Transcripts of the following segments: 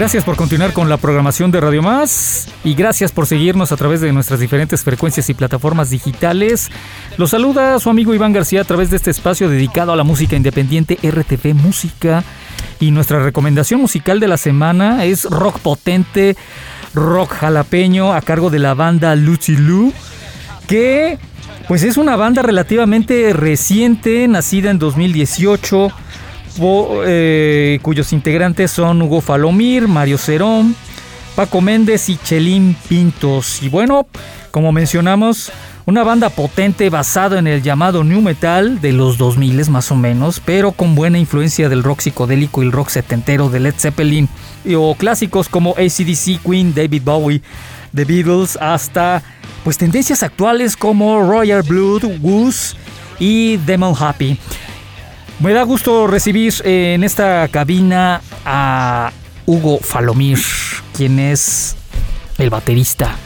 Gracias por continuar con la programación de Radio Más y gracias por seguirnos a través de nuestras diferentes frecuencias y plataformas digitales. Los saluda su amigo Iván García a través de este espacio dedicado a la música independiente RTV Música. Y nuestra recomendación musical de la semana es rock potente, rock jalapeño a cargo de la banda Lucy Lu, que pues es una banda relativamente reciente, nacida en 2018 eh, cuyos integrantes son Hugo Falomir, Mario Cerón, Paco Méndez y Chelín Pintos. Y bueno, como mencionamos, una banda potente basada en el llamado New Metal de los 2000 más o menos, pero con buena influencia del rock psicodélico y el rock setentero de Led Zeppelin, o clásicos como ACDC, Queen, David Bowie, The Beatles, hasta pues tendencias actuales como Royal Blood, Goose y Demon Happy. Me da gusto recibir eh, en esta cabina a Hugo Falomir, quien es el baterista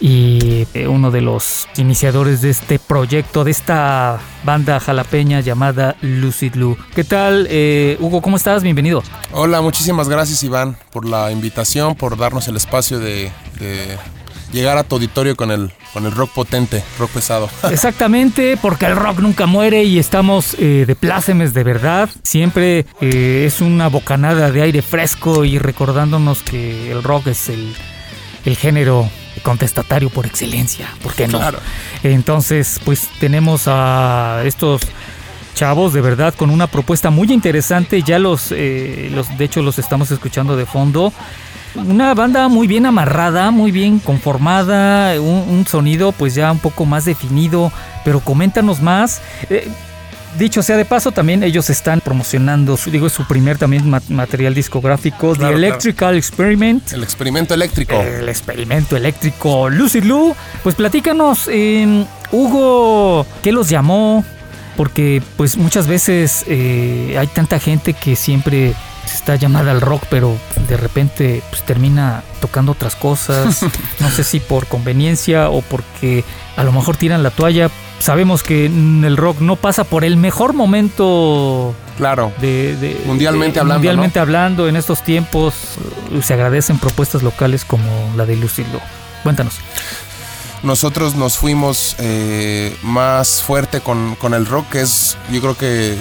y eh, uno de los iniciadores de este proyecto, de esta banda jalapeña llamada Lucid Lu. ¿Qué tal, eh, Hugo? ¿Cómo estás? Bienvenido. Hola, muchísimas gracias, Iván, por la invitación, por darnos el espacio de llegar a tu auditorio con el, con el rock potente, rock pesado. Exactamente, porque el rock nunca muere y estamos eh, de plácemes de verdad. Siempre eh, es una bocanada de aire fresco y recordándonos que el rock es el, el género contestatario por excelencia, ¿por qué no? Claro. Entonces, pues tenemos a estos chavos de verdad con una propuesta muy interesante, ya los, eh, los de hecho los estamos escuchando de fondo. Una banda muy bien amarrada, muy bien conformada, un, sonido pues ya un poco más definido, pero coméntanos más. Eh, dicho sea de paso, también ellos están promocionando, su, digo, su primer también material discográfico, The Electrical Experiment. El experimento eléctrico. El experimento eléctrico. Lucy Lu, pues platícanos, eh, Hugo, ¿qué los llamó? Porque pues muchas veces eh, hay tanta gente que siempre está llamada al rock, pero de repente pues, termina tocando otras cosas. no sé si por conveniencia o porque a lo mejor tiran la toalla. Sabemos que el rock no pasa por el mejor momento. Claro. De, mundialmente hablando. Mundialmente hablando, en estos tiempos se agradecen propuestas locales como la de Lucilo. Cuéntanos nosotros nos fuimos eh, más fuerte con, con, el rock, que es yo creo que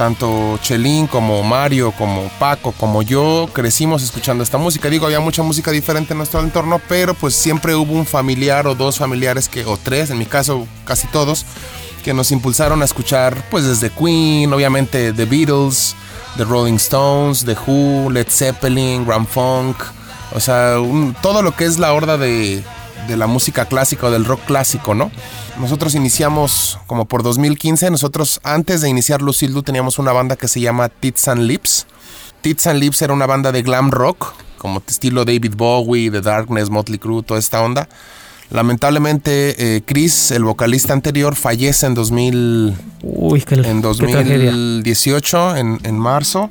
tanto Chelín como Mario, como Paco, como yo crecimos escuchando esta música. Digo, había mucha música diferente en nuestro entorno, pero pues siempre hubo un familiar o dos familiares que, o tres, en mi caso casi todos, que nos impulsaron a escuchar pues desde Queen, obviamente The Beatles, The Rolling Stones, The Who, Led Zeppelin, Grand Funk, o sea, todo lo que es la horda de, de la música clásica o del rock clásico, ¿no? Nosotros iniciamos como por 2015, nosotros antes de iniciar Lucildu teníamos una banda que se llama Tits and Lips. Tits and Lips era una banda de glam rock, como estilo David Bowie, The Darkness, Motley Crue, toda esta onda. Lamentablemente, eh, Chris, el vocalista anterior, fallece en, 2000, en 2018, en, en marzo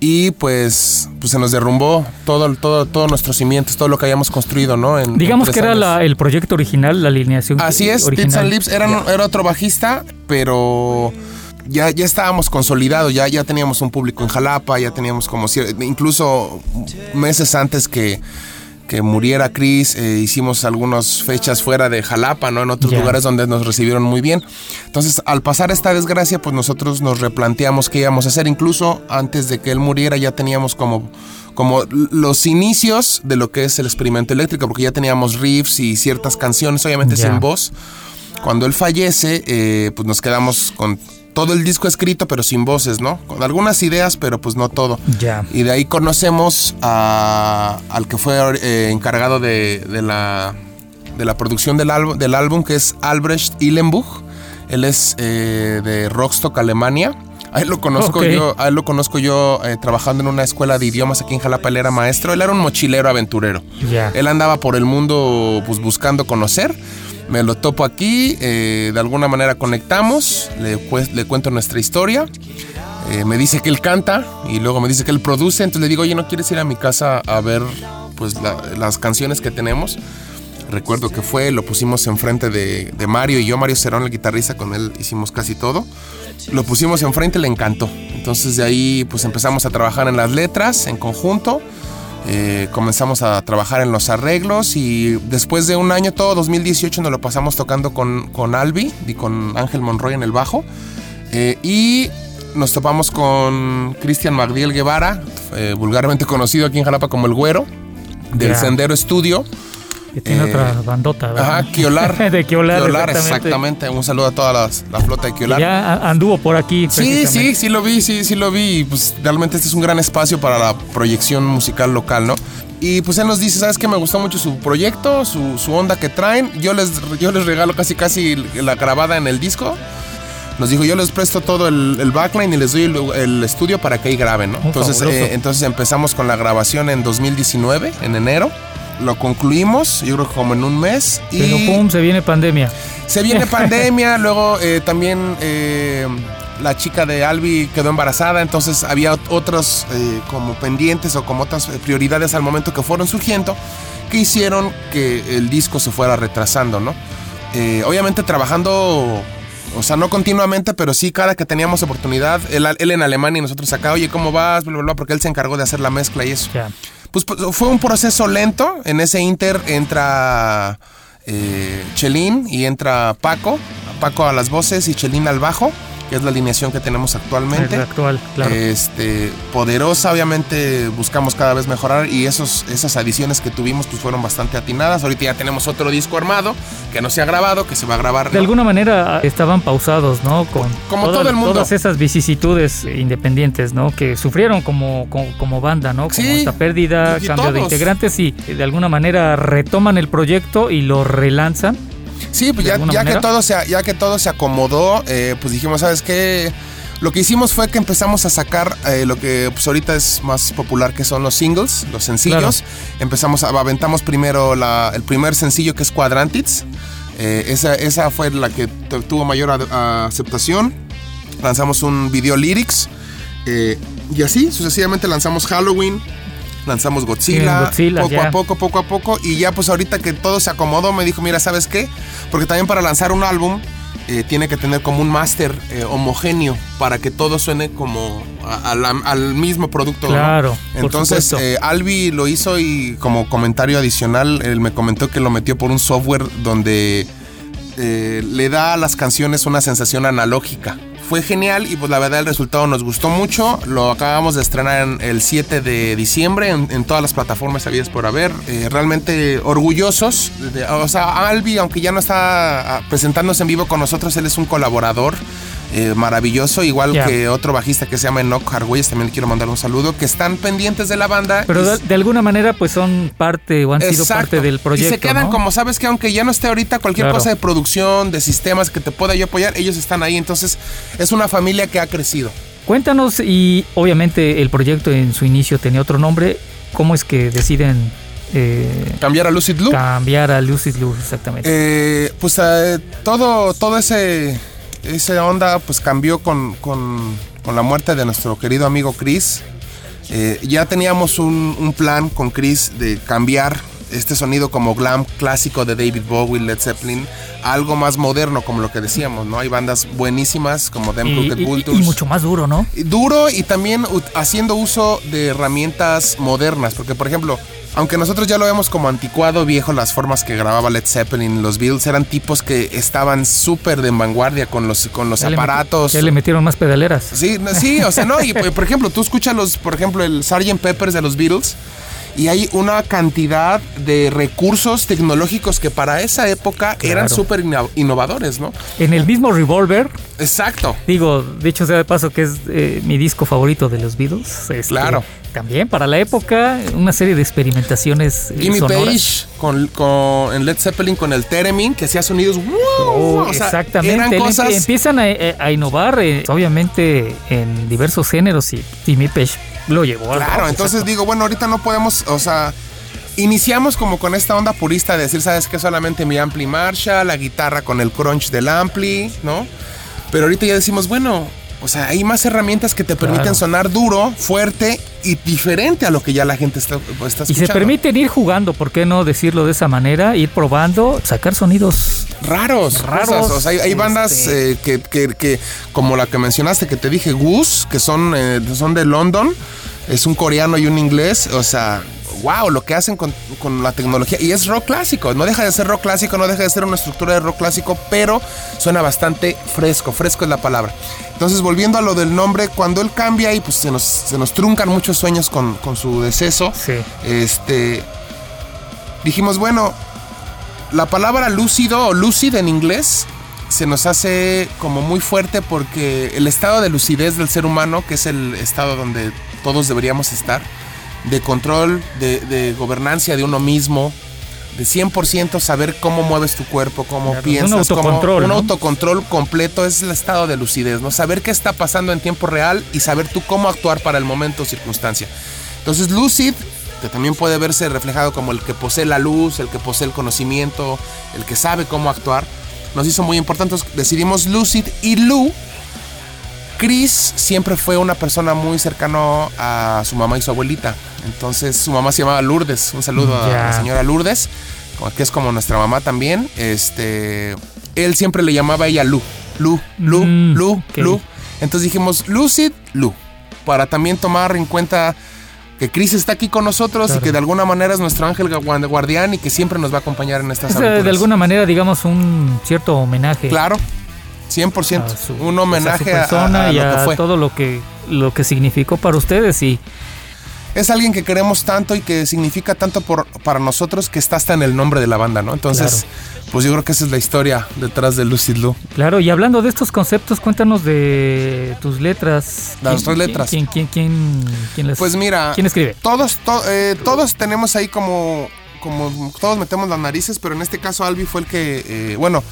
y pues, pues se nos derrumbó todo, todo, todos nuestros cimientos, todo lo que habíamos construido, ¿no? Digamos que era el proyecto original, la alineación. Así es, original. Lips era, era otro bajista, pero ya, ya estábamos consolidados, ya, ya teníamos un público en Jalapa, ya teníamos como incluso meses antes que que muriera Chris, eh, hicimos algunas fechas fuera de Jalapa, ¿no? En otros lugares donde nos recibieron muy bien. Entonces, al pasar esta desgracia, pues nosotros nos replanteamos qué íbamos a hacer. Incluso antes de que él muriera ya teníamos como, como los inicios de lo que es el experimento eléctrico, porque ya teníamos riffs y ciertas canciones, obviamente sin voz Cuando él fallece, eh, pues nos quedamos con todo el disco escrito, pero sin voces, ¿no? Con algunas ideas, pero pues no todo. Ya. Y de ahí conocemos a- al que fue eh, encargado de, de la, de la producción del, álbum- del álbum, que es Albrecht Illenbuch. Él es eh, de Rostock, Alemania. A él lo conozco yo, a él lo conozco yo eh, trabajando en una escuela de idiomas aquí en Jalapa. Él era maestro. Él era un mochilero aventurero. Ya. Él andaba por el mundo pues, buscando conocer. Me lo topo aquí, eh, de alguna manera conectamos, le, cuento nuestra historia. eh, me dice que él canta y luego me dice que él produce. Entonces le digo, oye, ¿no quieres ir a mi casa a ver pues, la- las canciones que tenemos? Recuerdo que fue, lo pusimos enfrente de, de Mario y yo, Mario Cerón, el guitarrista, con él hicimos casi todo. Lo pusimos enfrente, le encantó. Entonces de ahí pues empezamos a trabajar en las letras en conjunto. Eh, comenzamos a trabajar en los arreglos y después de un año, todo 2018, nos lo pasamos tocando con, con Albi y con Ángel Monroy en el bajo. Eh, y nos topamos con Cristian Magdiel Guevara, eh, vulgarmente conocido aquí en Jalapa como el Güero, del. Sendero Estudio. Que tiene Eh, otra bandota, ¿verdad? Ajá, Kiolar. de Kiolar, exactamente. exactamente. Un saludo a toda las- la, flota de Kiolar. Ya anduvo por aquí. Sí, sí, sí lo vi, sí, sí lo vi. Y pues realmente este es un gran espacio para la proyección musical local, ¿no? Y pues él nos dice, ¿sabes qué? Me gustó mucho su proyecto, su, su onda que traen. Yo les, yo les regalo casi casi la grabada en el disco. Nos dijo, yo les presto todo el, el backline y les doy el, el estudio para que ahí graben, ¿no? Oh, entonces, eh, entonces empezamos con la grabación en 2019, en enero. Lo concluimos, yo creo que como en un mes. Pero y pum, se viene pandemia. se viene pandemia, luego eh, también eh, la chica de Albi quedó embarazada, entonces había ot- otros eh, como pendientes o como otras prioridades al momento que fueron surgiendo que hicieron que el disco se fuera retrasando, ¿no? Obviamente trabajando, o sea, no continuamente, pero sí cada que teníamos oportunidad, él, él en Alemania y nosotros acá, oye, ¿cómo vas? Bla, bla, bla, porque él se encargó de hacer la mezcla y eso. Ya. Pues, pues, fue un proceso lento. En ese inter entra eh, Chelín y entra Paco. Paco a las voces y Chelín al bajo, que es la alineación que tenemos actualmente. El actual, claro. Este, poderosa, obviamente buscamos cada vez mejorar y esos, esas adiciones que tuvimos pues fueron bastante atinadas. Ahorita ya tenemos otro disco armado que no se ha grabado, que se va a grabar. de alguna manera estaban pausados, ¿no? Con Como todas- todo el mundo. Todas esas vicisitudes independientes, ¿no? Que sufrieron como, como, como banda, ¿no? Como Sí, esta pérdida, cambio de integrantes y de alguna manera retoman el proyecto y lo relanzan. Sí, pues ya, que todo se, ya que todo se acomodó, eh, pues dijimos, ¿sabes qué? Lo que hicimos fue que empezamos a sacar eh, lo que pues ahorita es más popular que son los singles, los sencillos. Empezamos a aventamos primero la- el primer sencillo que es Quadrantits. Eh, esa, esa fue la que tu- tuvo mayor aceptación. Lanzamos un video lyrics. eh, y así sucesivamente lanzamos Halloween. Lanzamos Godzilla, poco ya. a poco, poco a poco. Y ya pues ahorita que todo se acomodó, me dijo, mira, ¿sabes qué? Porque también para lanzar un álbum eh, tiene que tener como un máster eh, homogéneo para que todo suene como a- a la- al mismo producto. Claro, Entonces, eh, Albi lo hizo y como comentario adicional, él me comentó que lo metió por un software donde le da a las canciones una sensación analógica. Fue genial y pues la verdad el resultado nos gustó mucho. Lo acabamos de estrenar en el 7 de diciembre en, todas las plataformas habidas por haber. Eh, realmente orgullosos. de- o sea, Albi, aunque ya no está ah, presentándose en vivo con nosotros, él es un colaborador eh, maravilloso, igual que otro bajista que se llama Enoch Argüelles, también le quiero mandar un saludo, que están pendientes de la banda. Pero de, de alguna manera pues son parte o han sido parte del proyecto. Y se quedan ¿no? como, sabes que aunque ya no esté ahorita cualquier Claro. cosa de producción, de sistemas que te pueda yo apoyar, ellos están ahí. Entonces, es una familia que ha crecido. Cuéntanos y obviamente el proyecto en su inicio tenía otro nombre. ¿Cómo es que deciden eh, Cambiar a Lucid Blue. cambiar a Lucid Luz exactamente? Eh, pues eh, todo, todo ese, esa onda pues cambió con, con- con la muerte de nuestro querido amigo Chris. Eh, ya teníamos un, un plan con Chris de cambiar este sonido como glam clásico de David Bowie, Led Zeppelin, a algo más moderno como lo que decíamos, ¿no? Hay bandas buenísimas como Them Crooked y- Vultures. y mucho más duro, ¿no? duro y también haciendo uso de herramientas modernas, porque por ejemplo, aunque nosotros ya lo vemos como anticuado viejo, las formas que grababa Led Zeppelin, los Beatles eran tipos que estaban súper de vanguardia con los, con los Ya le meti- aparatos. ya le metieron más pedaleras. Sí, no, sí, o sea, no, y por ejemplo, tú escuchas los, por ejemplo, el Sgt. Peppers de los Beatles. y hay una cantidad de recursos tecnológicos que para esa época eran súper inno- innovadores, ¿no? En el mismo Revolver, Exacto. digo, de hecho sea de paso que es eh, mi disco favorito de los Beatles. este, Claro. También para la época, una serie de experimentaciones eh, Jimmy sonoras. Page con, con- en Led Zeppelin con el Theremin que hacía sonidos ¡wow! Oh, O sea, exactamente. eran cosas empie- Empiezan a, eh, a innovar, eh, obviamente, en diversos géneros y Jimmy Page lo llevó a Claro, entonces digo, bueno, ahorita no podemos, o sea, iniciamos como con esta onda purista de decir, ¿sabes qué? Solamente mi ampli marcha, la guitarra con el crunch del ampli, ¿no? Pero ahorita ya decimos, bueno, o sea, hay más herramientas que te permiten Claro. sonar duro, fuerte y diferente a lo que ya la gente está, está Y escuchando. se permiten ir jugando, ¿por qué no decirlo de esa manera? Ir probando, sacar sonidos. raros, Raros. O sea, hay, hay bandas este- eh, que, que- que, como la que mencionaste, que te dije, Goose, que son, eh, son de London. Es un coreano y un inglés. O sea, wow, lo que hacen con, con la tecnología. Y es rock clásico. No deja de ser rock clásico, no deja de ser una estructura de rock clásico, pero suena bastante fresco. Fresco es la palabra. Entonces, volviendo a lo del nombre, cuando él cambia y pues se nos, se nos truncan muchos sueños con, con su deceso. Sí. Este. Dijimos, bueno, la palabra lúcido o lucid en inglés se nos hace como muy fuerte porque el estado de lucidez del ser humano, que es el estado donde todos deberíamos estar, de control, de, de gobernancia de uno mismo, de 100% saber cómo mueves tu cuerpo, cómo Claro, piensas, un cómo- autocontrol, un ¿no? autocontrol completo es el estado de lucidez, ¿no? Saber qué está pasando en tiempo real y saber tú cómo actuar para el momento o circunstancia. Entonces, lucid, que también puede verse reflejado como el que posee la luz, el que posee el conocimiento, el que sabe cómo actuar, nos hizo muy importante. Entonces, decidimos lucid y Lu. Chris siempre fue una persona muy cercano a su mamá y su abuelita. Entonces, su mamá se llamaba Lourdes. Un saludo a la señora Lourdes, que es como nuestra mamá también. Este, él siempre le llamaba a ella Lu. Lu, Lu, Mm, Lu. Lu. Entonces dijimos Lucid, Lu. Para también tomar en cuenta que Chris está aquí con nosotros Claro. y que de alguna manera es nuestro ángel guardi- guardián y que siempre nos va a acompañar en estas Es, aventuras. de alguna manera, digamos, un cierto homenaje. Claro, 100%. a su- un homenaje a su persona a- a y lo a que fue. todo lo que lo que significó para ustedes y Es alguien que queremos tanto y que significa tanto por, para nosotros que está hasta en el nombre de la banda, ¿no? Entonces, pues yo creo que esa es la historia detrás de Lucid Lu. claro y hablando de estos conceptos cuéntanos de tus letras Las ¿Quién- tres letras. quién quién quién quién les Pues mira, quién escribe todos, to- eh, todos tenemos ahí como, como todos metemos las narices, pero en este caso Albi fue el que, eh, bueno,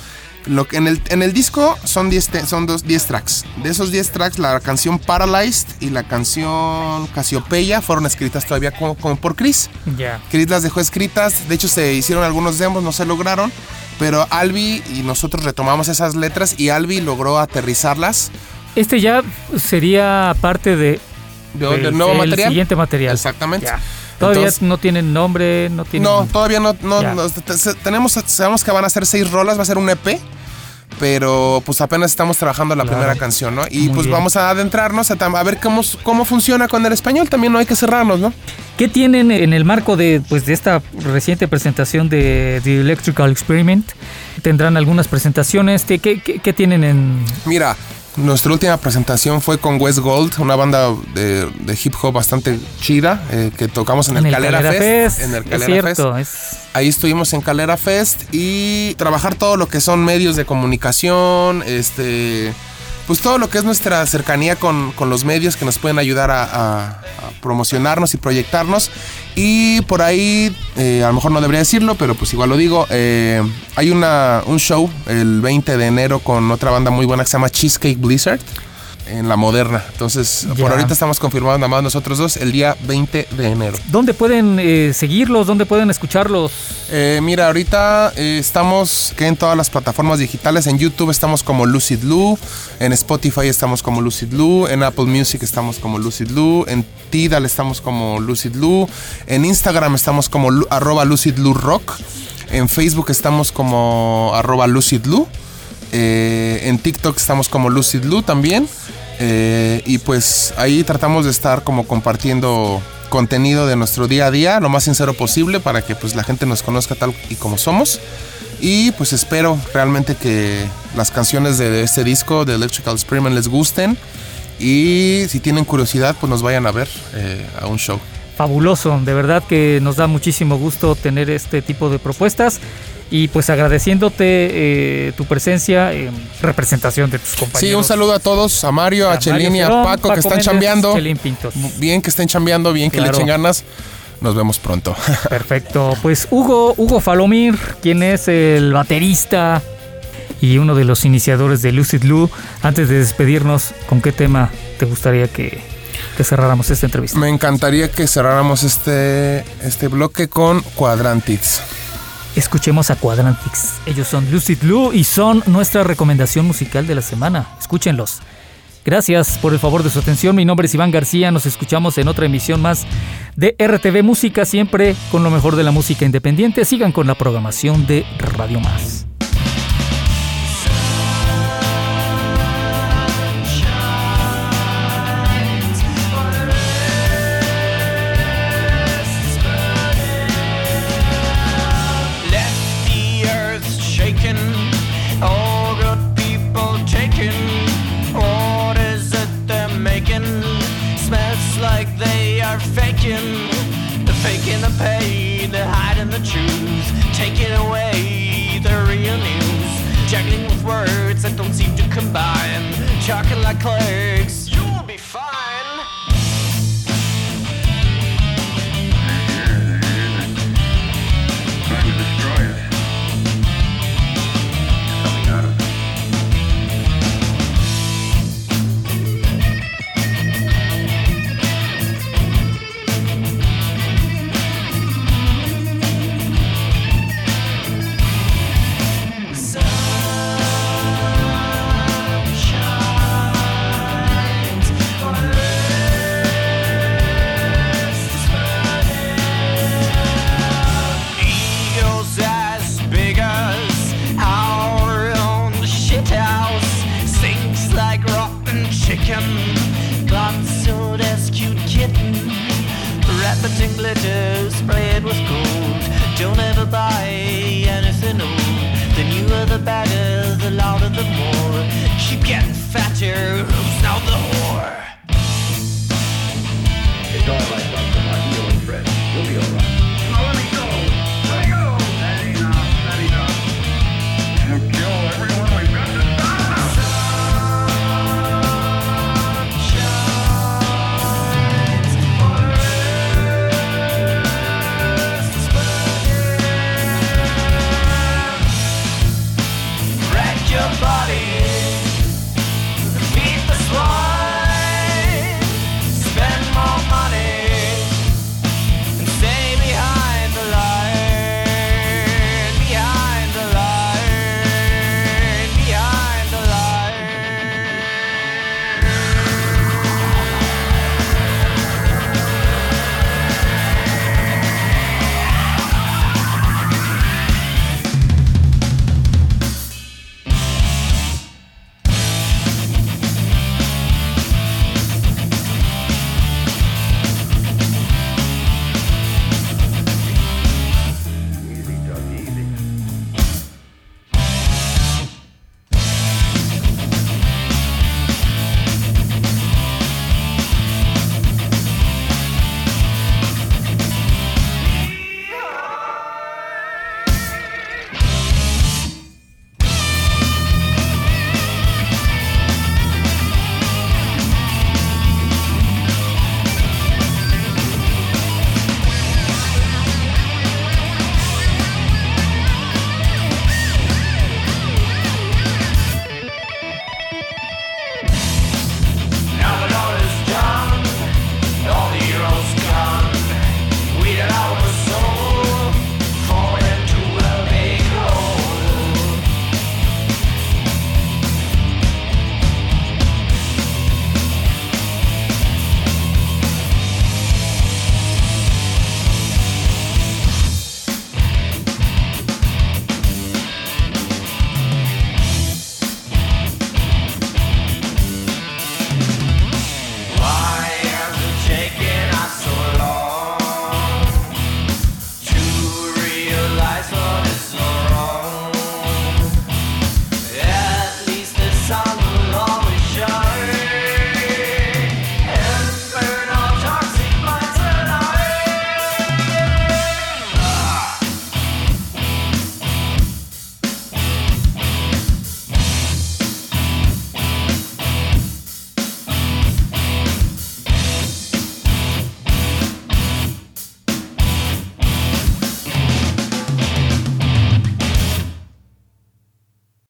lo que en el, en el disco son 10 te- son dos, 10 tracks. De esos 10 tracks, la canción Paralyzed y la canción Casiopeya fueron escritas todavía como, como por Chris. ya Chris las dejó escritas, de hecho se hicieron algunos demos, no se lograron, pero Albi y nosotros retomamos esas letras y Albi logró aterrizarlas este ya sería parte de de, del- del nuevo del material. siguiente material Exactamente. Ya. Todavía Entonces- no tienen nombre no tienen No, todavía no. no, no, tenemos, sabemos que van a ser seis rolas, va a ser un EP. Pero pues apenas estamos trabajando la Claro. primera canción, ¿no? Y Muy pues bien. vamos a adentrarnos a, ver cómo, cómo funciona con el español. También no hay que cerrarnos, ¿no? ¿Qué tienen en el marco de, pues, de esta reciente presentación de The Electrical Experiment? ¿Tendrán algunas presentaciones? ¿Qué, qué- qué- qué tienen en...? Mira, nuestra última presentación fue con West Gold, una banda de, de hip hop bastante chida eh, que tocamos en, el, Calera, Fest, En el es Calera Fest. cierto, es... Ahí estuvimos en Calera Fest y trabajar todo lo que son medios de comunicación, este, pues todo lo que es nuestra cercanía con, con los medios que nos pueden ayudar a, promocionarnos y proyectarnos. Y por ahí, eh, a lo mejor no debería decirlo, pero pues igual lo digo, eh, hay una, un show el 20 de enero con otra banda muy buena que se llama Cheesecake Blizzard. En la moderna. Entonces, Ya. por ahorita estamos confirmados nada más nosotros dos el día 20 de enero. ¿Dónde pueden eh, seguirlos? ¿Dónde pueden escucharlos? Eh, mira, ahorita eh, estamos que en todas las plataformas digitales. En YouTube estamos como Lucid Lu, en Spotify estamos como Lucid Lu, en Apple Music estamos como Lucid Lu, en Tidal estamos como Lucid Lu, en Instagram estamos como arroba Lucid Rock, en Facebook estamos como arroba Lucid Lu, eh, en TikTok estamos como Lucid Lu también. Eh, y pues ahí tratamos de estar como compartiendo contenido de nuestro día a día lo más sincero posible para que pues la gente nos conozca tal y como somos. Y pues espero realmente que las canciones de este disco de Electrical Experiment les gusten. Y si tienen curiosidad, pues nos vayan a ver eh, a un show. fabuloso. De verdad que nos da muchísimo gusto tener este tipo de propuestas. Y pues agradeciéndote eh, tu presencia en representación de tus compañeros. Sí, un saludo a todos, a Mario, a, A Chelín y a Paco, que están Méndez, chambeando. Chelín Pintos. Bien que estén chambeando, bien que le echen ganas. Nos vemos pronto. Perfecto. Pues Hugo, Hugo Falomir, quien es el baterista y uno de los iniciadores de Lucid Lou, antes de despedirnos, ¿con qué tema te gustaría que, que cerráramos esta entrevista? Me encantaría que cerráramos este, este bloque con Quadrantics. Escuchemos a Quadrantix. Ellos son Lucid Lou y son nuestra recomendación musical de la semana. Escúchenlos. Gracias por el favor de su atención. Mi nombre es Iván García. Nos escuchamos en otra emisión más de RTV Música, siempre con lo mejor de la música independiente. Sigan con la programación de Radio Más. Chicken. Glance-suit as cute kitten. Glitter sprayed with gold. Don't ever buy anything old. The newer the better, the louder the more. Keep getting fatter, who's now the whore?